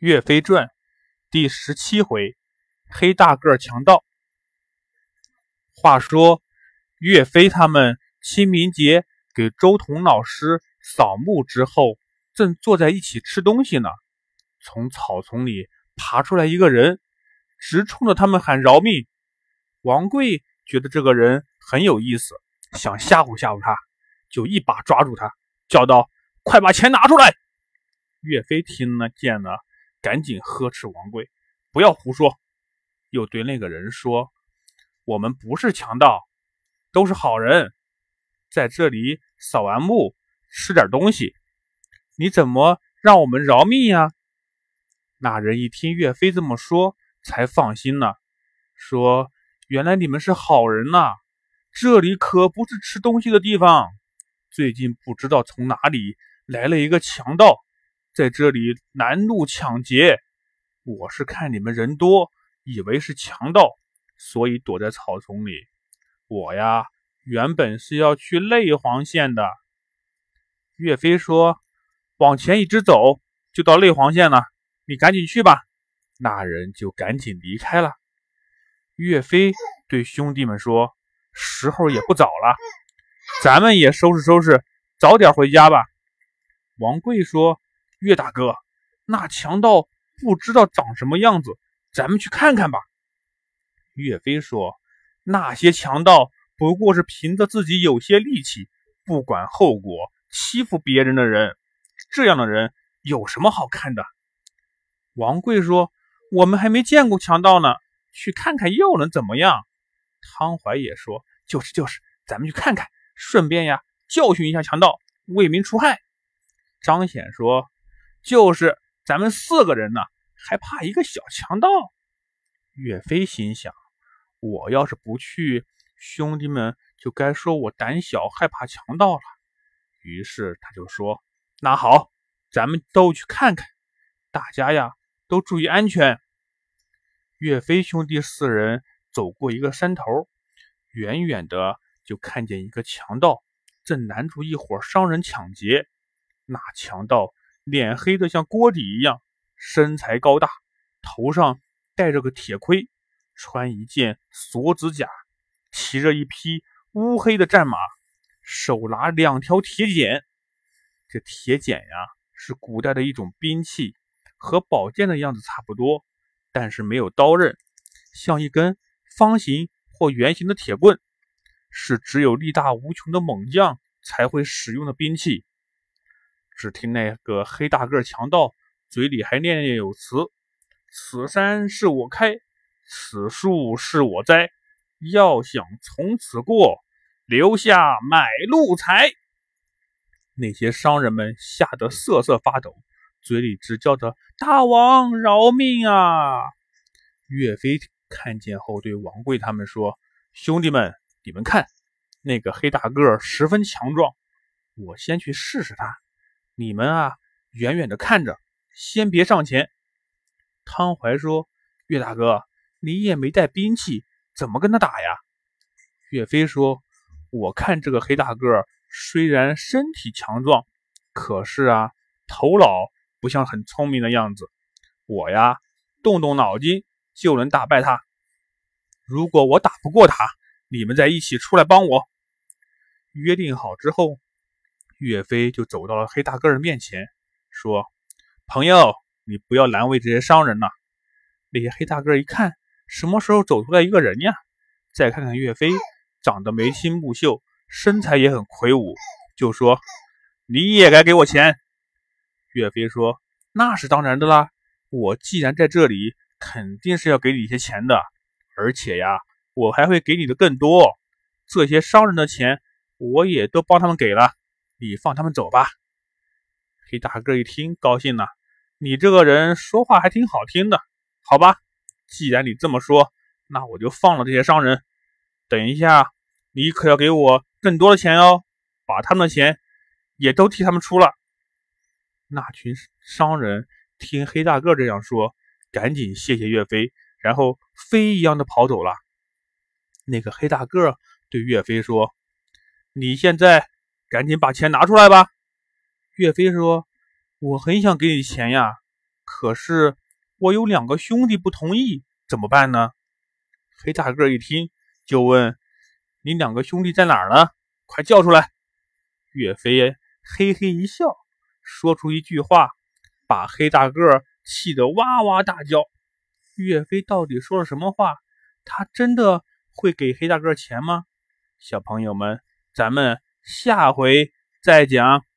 岳飞传第十七回，黑大个强盗。话说，岳飞他们清明节给周彤老师扫墓之后，正坐在一起吃东西呢。从草丛里爬出来一个人，直冲着他们喊饶命。王贵觉得这个人很有意思，想吓唬吓唬他，就一把抓住他，叫道：“快把钱拿出来！”岳飞听了见了。赶紧呵斥王贵，不要胡说！又对那个人说：“我们不是强盗，都是好人，在这里扫完墓，吃点东西。你怎么让我们饶命呀？”那人一听岳飞这么说，才放心了，说：“原来你们是好人呐！这里可不是吃东西的地方。最近不知道从哪里来了一个强盗。”在这里拦路抢劫，我是看你们人多，以为是强盗，所以躲在草丛里。我呀，原本是要去内黄县的。岳飞说：“往前一直走，就到内黄县了。你赶紧去吧。”那人就赶紧离开了。岳飞对兄弟们说：“时候也不早了，咱们也收拾收拾，早点回家吧。”王贵说。岳大哥，那强盗不知道长什么样子，咱们去看看吧。岳飞说：“那些强盗不过是凭着自己有些力气，不管后果，欺负别人的人。这样的人有什么好看的？”王贵说：“我们还没见过强盗呢，去看看又能怎么样？”汤怀也说：“就是就是，咱们去看看，顺便呀教训一下强盗，为民除害。”张显说。就是咱们四个人呢，还怕一个小强盗？岳飞心想：我要是不去，兄弟们就该说我胆小害怕强盗了。于是他就说：“那好，咱们都去看看，大家呀都注意安全。”岳飞兄弟四人走过一个山头，远远的就看见一个强盗正拦住一伙商人抢劫。那强盗。脸黑的像锅底一样，身材高大，头上戴着个铁盔，穿一件锁子甲，骑着一匹乌黑的战马，手拿两条铁剪。这铁剪呀，是古代的一种兵器，和宝剑的样子差不多，但是没有刀刃，像一根方形或圆形的铁棍，是只有力大无穷的猛将才会使用的兵器。只听那个黑大个强盗嘴里还念念有词：“此山是我开，此树是我栽，要想从此过，留下买路财。”那些商人们吓得瑟瑟发抖，嘴里直叫着：“大王饶命啊！”岳飞看见后对王贵他们说：“兄弟们，你们看，那个黑大个十分强壮，我先去试试他。”你们啊，远远的看着，先别上前。汤怀说：“岳大哥，你也没带兵器，怎么跟他打呀？”岳飞说：“我看这个黑大个虽然身体强壮，可是啊，头脑不像很聪明的样子。我呀，动动脑筋就能打败他。如果我打不过他，你们再一起出来帮我。”约定好之后。岳飞就走到了黑大个的面前，说：“朋友，你不要难为这些商人了。”那些黑大个一看，什么时候走出来一个人呀？再看看岳飞，长得眉清目秀，身材也很魁梧，就说：“你也该给我钱。”岳飞说：“那是当然的啦，我既然在这里，肯定是要给你一些钱的，而且呀，我还会给你的更多。这些商人的钱，我也都帮他们给了。”你放他们走吧。黑大个一听，高兴了。你这个人说话还挺好听的，好吧？既然你这么说，那我就放了这些商人。等一下，你可要给我更多的钱哦，把他们的钱也都替他们出了。那群商人听黑大个这样说，赶紧谢谢岳飞，然后飞一样的跑走了。那个黑大个对岳飞说：“你现在。”赶紧把钱拿出来吧！岳飞说：“我很想给你钱呀，可是我有两个兄弟不同意，怎么办呢？黑大个一听就问：“你两个兄弟在哪儿呢？快叫出来！”岳飞嘿嘿一笑，说出一句话，把黑大个气得哇哇大叫。岳飞到底说了什么话？他真的会给黑大个钱吗？小朋友们，咱们下回再讲。